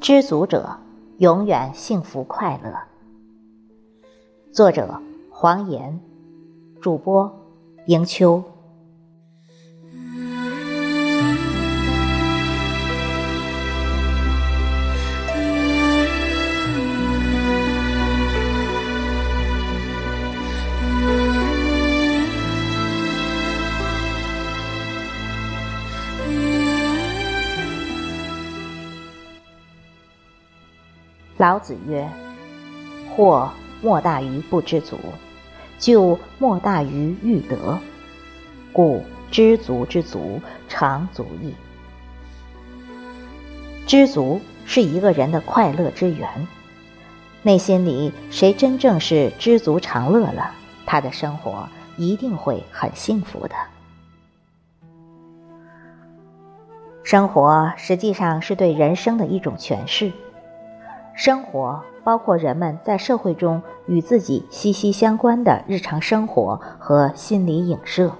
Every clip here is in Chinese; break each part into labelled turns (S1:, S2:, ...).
S1: 知足者永远幸福快乐。作者：黄岩，主播：迎秋。老子曰：“祸莫大于不知足，咎莫大于欲得。故知足之足，常足矣。”知足是一个人的快乐之源。内心里谁真正是知足常乐了，他的生活一定会很幸福的。生活实际上是对人生的一种诠释。生活包括人们在社会中与自己息息相关的日常生活和心理影射。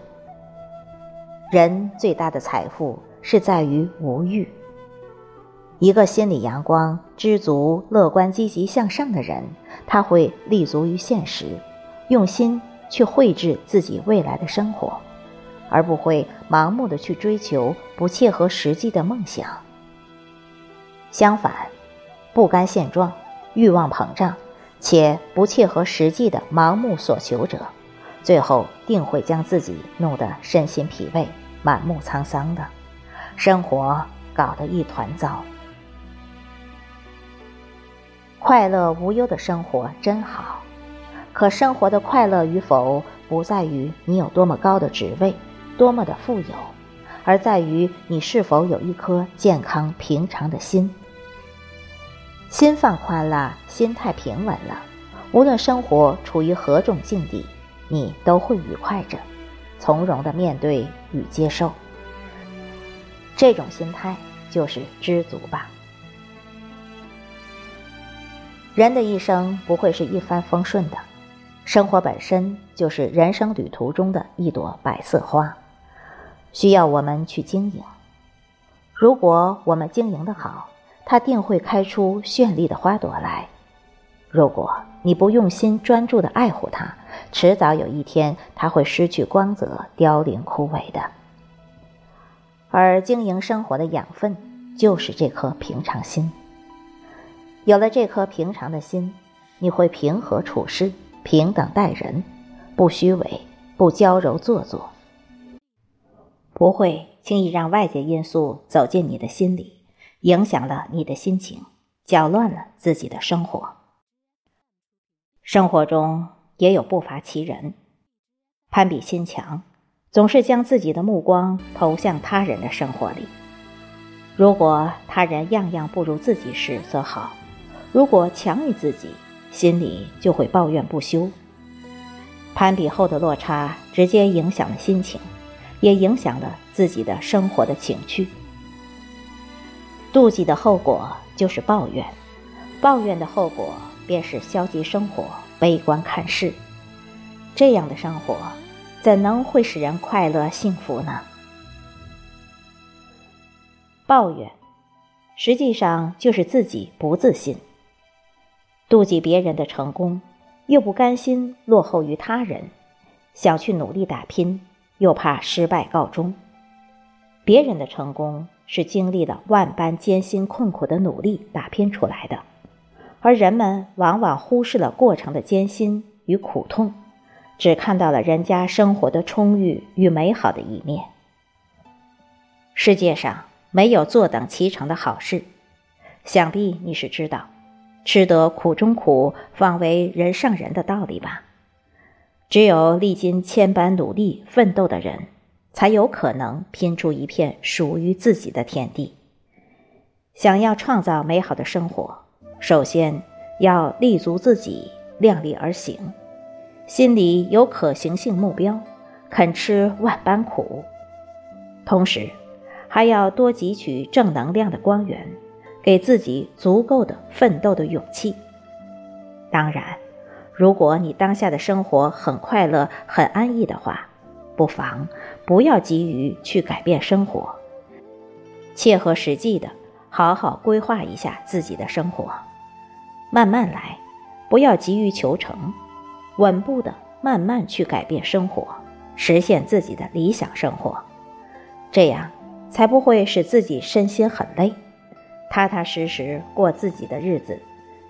S1: 人最大的财富是在于无欲。一个心理阳光、知足、乐观、积极向上的人，他会立足于现实，用心去绘制自己未来的生活，而不会盲目的去追求不切合实际的梦想。相反。不甘现状、欲望膨胀且不切合实际的盲目所求者，最后定会将自己弄得身心疲惫、满目沧桑的，生活搞得一团糟。快乐无忧的生活真好，可生活的快乐与否，不在于你有多么高的职位、多么的富有，而在于你是否有一颗健康平常的心。心放宽了，心态平稳了，无论生活处于何种境地，你都会愉快着，从容的面对与接受。这种心态就是知足吧。人的一生不会是一帆风顺的，生活本身就是人生旅途中的一朵白色花，需要我们去经营。如果我们经营的好，它定会开出绚丽的花朵来。如果你不用心专注的爱护它，迟早有一天它会失去光泽，凋零枯萎的。而经营生活的养分，就是这颗平常心。有了这颗平常的心，你会平和处事，平等待人，不虚伪，不娇柔做作，不会轻易让外界因素走进你的心里。影响了你的心情，搅乱了自己的生活。生活中也有不乏其人，攀比心强，总是将自己的目光投向他人的生活里。如果他人样样不如自己时则好，如果强于自己，心里就会抱怨不休。攀比后的落差，直接影响了心情，也影响了自己的生活的情趣。妒忌的后果就是抱怨，抱怨的后果便是消极生活、悲观看事。这样的生活，怎能会使人快乐幸福呢？抱怨，实际上就是自己不自信。妒忌别人的成功，又不甘心落后于他人，想去努力打拼，又怕失败告终。别人的成功。是经历了万般艰辛困苦的努力打拼出来的，而人们往往忽视了过程的艰辛与苦痛，只看到了人家生活的充裕与美好的一面。世界上没有坐等其成的好事，想必你是知道“吃得苦中苦，方为人上人”的道理吧？只有历经千般努力奋斗的人。才有可能拼出一片属于自己的天地。想要创造美好的生活，首先要立足自己，量力而行，心里有可行性目标，肯吃万般苦。同时，还要多汲取正能量的光源，给自己足够的奋斗的勇气。当然，如果你当下的生活很快乐、很安逸的话，不妨不要急于去改变生活，切合实际的好好规划一下自己的生活，慢慢来，不要急于求成，稳步的慢慢去改变生活，实现自己的理想生活，这样才不会使自己身心很累，踏踏实实过自己的日子，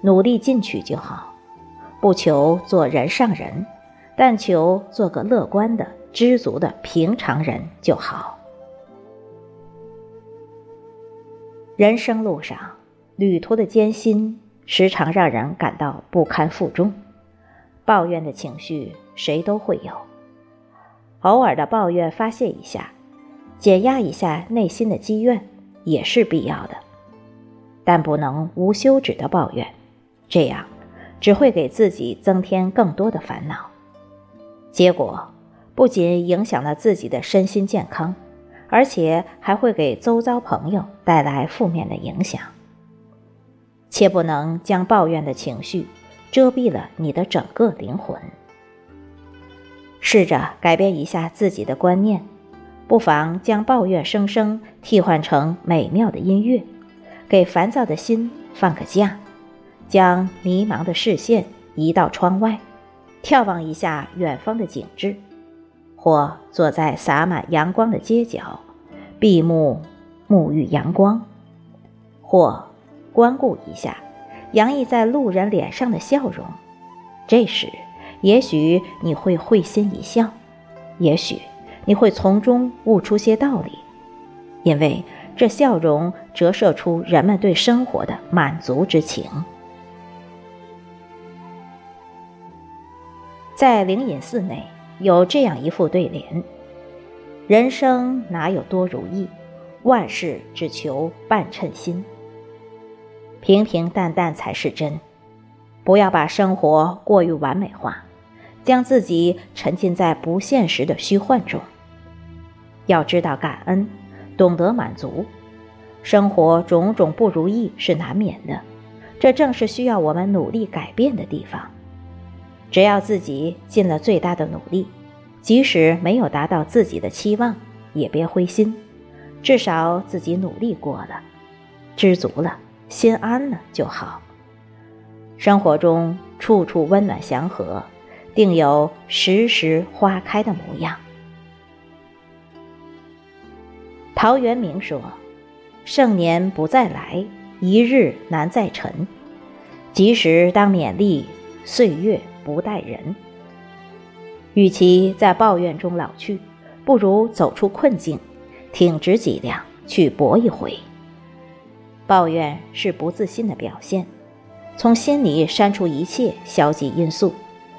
S1: 努力进取就好，不求做人上人，但求做个乐观的、知足的平常人就好。人生路上，旅途的艰辛时常让人感到不堪负重，抱怨的情绪谁都会有。偶尔的抱怨发泄一下，减压一下内心的积怨也是必要的，但不能无休止的抱怨，这样只会给自己增添更多的烦恼，结果不仅影响了自己的身心健康。而且还会给周遭朋友带来负面的影响，切不能将抱怨的情绪遮蔽了你的整个灵魂。试着改变一下自己的观念，不妨将抱怨声声替换成美妙的音乐，给烦躁的心放个假，将迷茫的视线移到窗外，眺望一下远方的景致。或坐在洒满阳光的街角，闭目沐浴阳光；或光顾一下洋溢在路人脸上的笑容。这时，也许你会会心一笑，也许你会从中悟出些道理，因为这笑容折射出人们对生活的满足之情。在灵隐寺内。有这样一副对联：人生哪有多如意，万事只求半称心。平平淡淡才是真，不要把生活过于完美化，将自己沉浸在不现实的虚幻中。要知道感恩，懂得满足。生活种种不如意是难免的，这正是需要我们努力改变的地方。只要自己尽了最大的努力，即使没有达到自己的期望，也别灰心，至少自己努力过了，知足了，心安了就好。生活中处处温暖祥和，定有时时花开的模样。陶渊明说：“盛年不再来，一日难再晨。及时当勉励，岁月。”不待人，与其在抱怨中老去，不如走出困境，挺直脊梁去搏一回。抱怨是不自信的表现，从心里删除一切消极因素，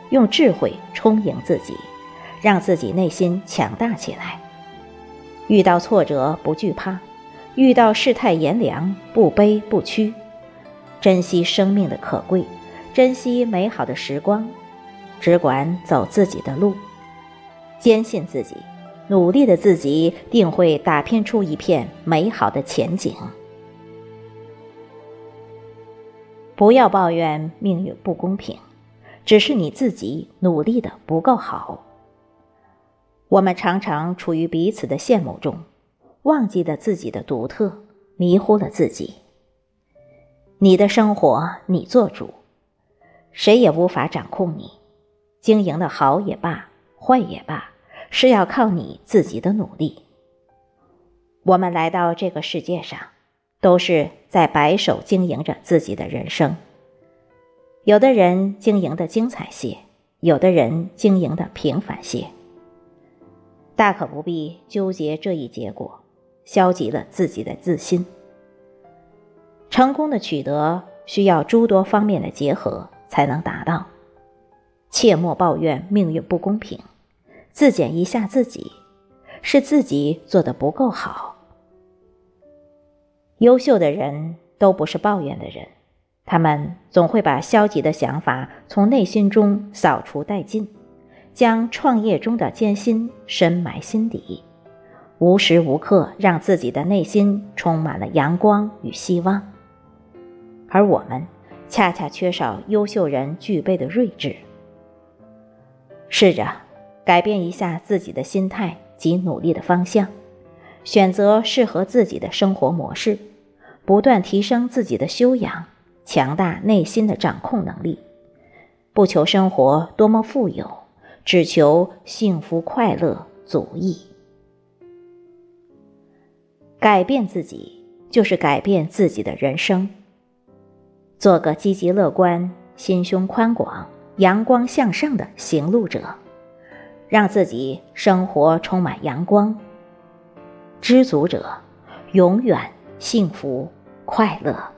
S1: 用智慧充盈自己，让自己内心强大起来。遇到挫折不惧怕，遇到世态炎凉不卑不屈，珍惜生命的可贵。珍惜美好的时光，只管走自己的路，坚信自己，努力的自己定会打拼出一片美好的前景。不要抱怨命运不公平，只是你自己努力的不够好。我们常常处于彼此的羡慕中，忘记了自己的独特，迷糊了自己。你的生活你做主。谁也无法掌控你，经营的好也罢，坏也罢，是要靠你自己的努力。我们来到这个世界上，都是在白手经营着自己的人生。有的人经营的精彩些，有的人经营的平凡些。大可不必纠结这一结果，消极了自己的自信。成功的取得需要诸多方面的结合。才能达到。切莫抱怨命运不公平，自检一下自己，是自己做的不够好。优秀的人都不是抱怨的人，他们总会把消极的想法从内心中扫除殆尽，将创业中的艰辛深埋心底，无时无刻让自己的内心充满了阳光与希望。而我们。恰恰缺少优秀人具备的睿智。试着改变一下自己的心态及努力的方向，选择适合自己的生活模式，不断提升自己的修养，强大内心的掌控能力，不求生活多么富有，只求幸福快乐足矣。改变自己，就是改变自己的人生。做个积极乐观、心胸宽广、阳光向上的行路者，让自己生活充满阳光。知足者，永远幸福快乐。